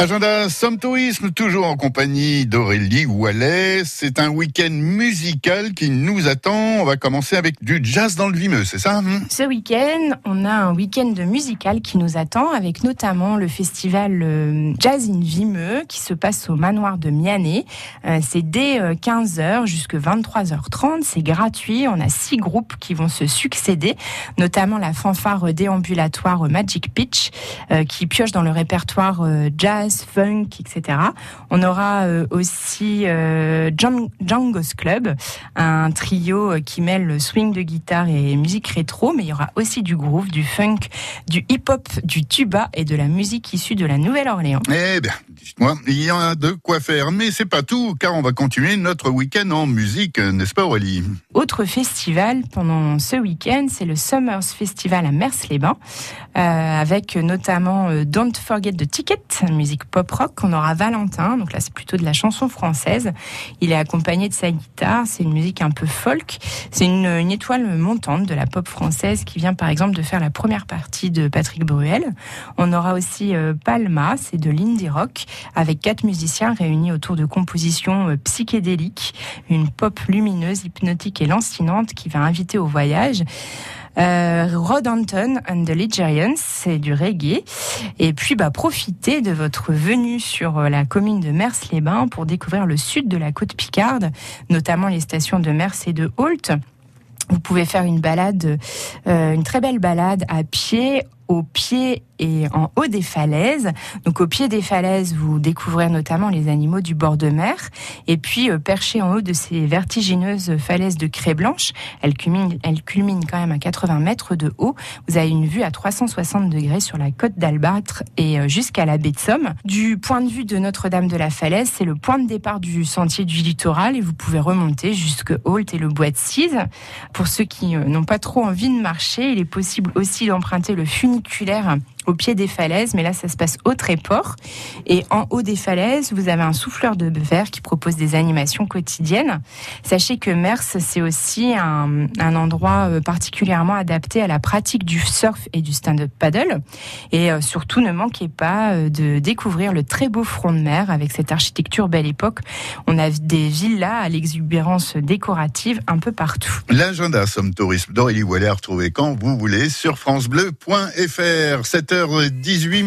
Agenda Somme Tourisme, toujours en compagnie d'Aurélie Wallet. C'est un week-end musical qui nous attend. On va commencer avec du jazz dans le Vimeux, c'est ça hein Ce week-end, on a un week-end musical qui nous attend avec notamment le festival euh, Jazz in Vimeux qui se passe au manoir de Mianet. Euh, c'est dès 15h euh, jusqu'à 23h30. C'est gratuit. On a six groupes qui vont se succéder, notamment la fanfare déambulatoire Magic Pitch qui pioche dans le répertoire jazz funk, etc. On aura euh, aussi euh, Django's Club, un trio euh, qui mêle le swing de guitare et musique rétro, mais il y aura aussi du groove, du funk, du hip-hop, du tuba et de la musique issue de la Nouvelle-Orléans. Eh bien, dites-moi, il y a de quoi faire, mais c'est pas tout, car on va continuer notre week-end en musique, n'est-ce pas Aurélie? Autre festival pendant ce week-end, c'est le Summers Festival à Mers-les-Bains, avec notamment Don't Forget the Ticket, musique pop rock. On aura Valentin, donc là c'est plutôt de la chanson française. Il est accompagné de sa guitare, c'est une musique un peu folk. C'est une, étoile montante de la pop française qui vient par exemple de faire la première partie de Patrick Bruel. On aura aussi euh, Palma, c'est de l'indie rock, avec quatre musiciens réunis autour de compositions euh, psychédéliques, une pop lumineuse, hypnotique et lancinante qui va inviter au voyage. Euh, Rod Anton and the Ligerians, c'est du reggae. Et puis, bah, profitez de votre venue sur euh, la commune de Mers-les-Bains pour découvrir le sud de la côte Picarde, notamment les stations de Mers et de Holt. Vous pouvez faire une balade, euh, une très belle balade à pied au pied et en haut des falaises. Donc au pied des falaises, vous découvrez notamment les animaux du bord de mer. Et puis euh, perché en haut de ces vertigineuses falaises de craie blanche, elles culminent, elles culminent quand même à 80 mètres de haut. Vous avez une vue à 360 degrés sur la côte d'Albâtre et euh, jusqu'à la baie de Somme. Du point de vue de Notre-Dame de la Falaise, c'est le point de départ du sentier du littoral et vous pouvez remonter jusque Holt et le bois de Cise. Pour ceux qui euh, n'ont pas trop envie de marcher, il est possible aussi d'emprunter le funiculaire caniculaire au pied des falaises, mais là ça se passe au Tréport. Et en haut des falaises, vous avez un souffleur de verre qui propose des animations quotidiennes. Sachez que Mers, c'est aussi un, endroit euh, particulièrement adapté à la pratique du surf et du stand-up paddle. Et euh, surtout, ne manquez pas euh, de découvrir le très beau front de mer avec cette architecture belle époque. On a des villas à l'exubérance décorative un peu partout. L'agenda Somme Tourisme d'Aurélie Wallet, retrouvé quand vous voulez sur francebleu.fr. 7 18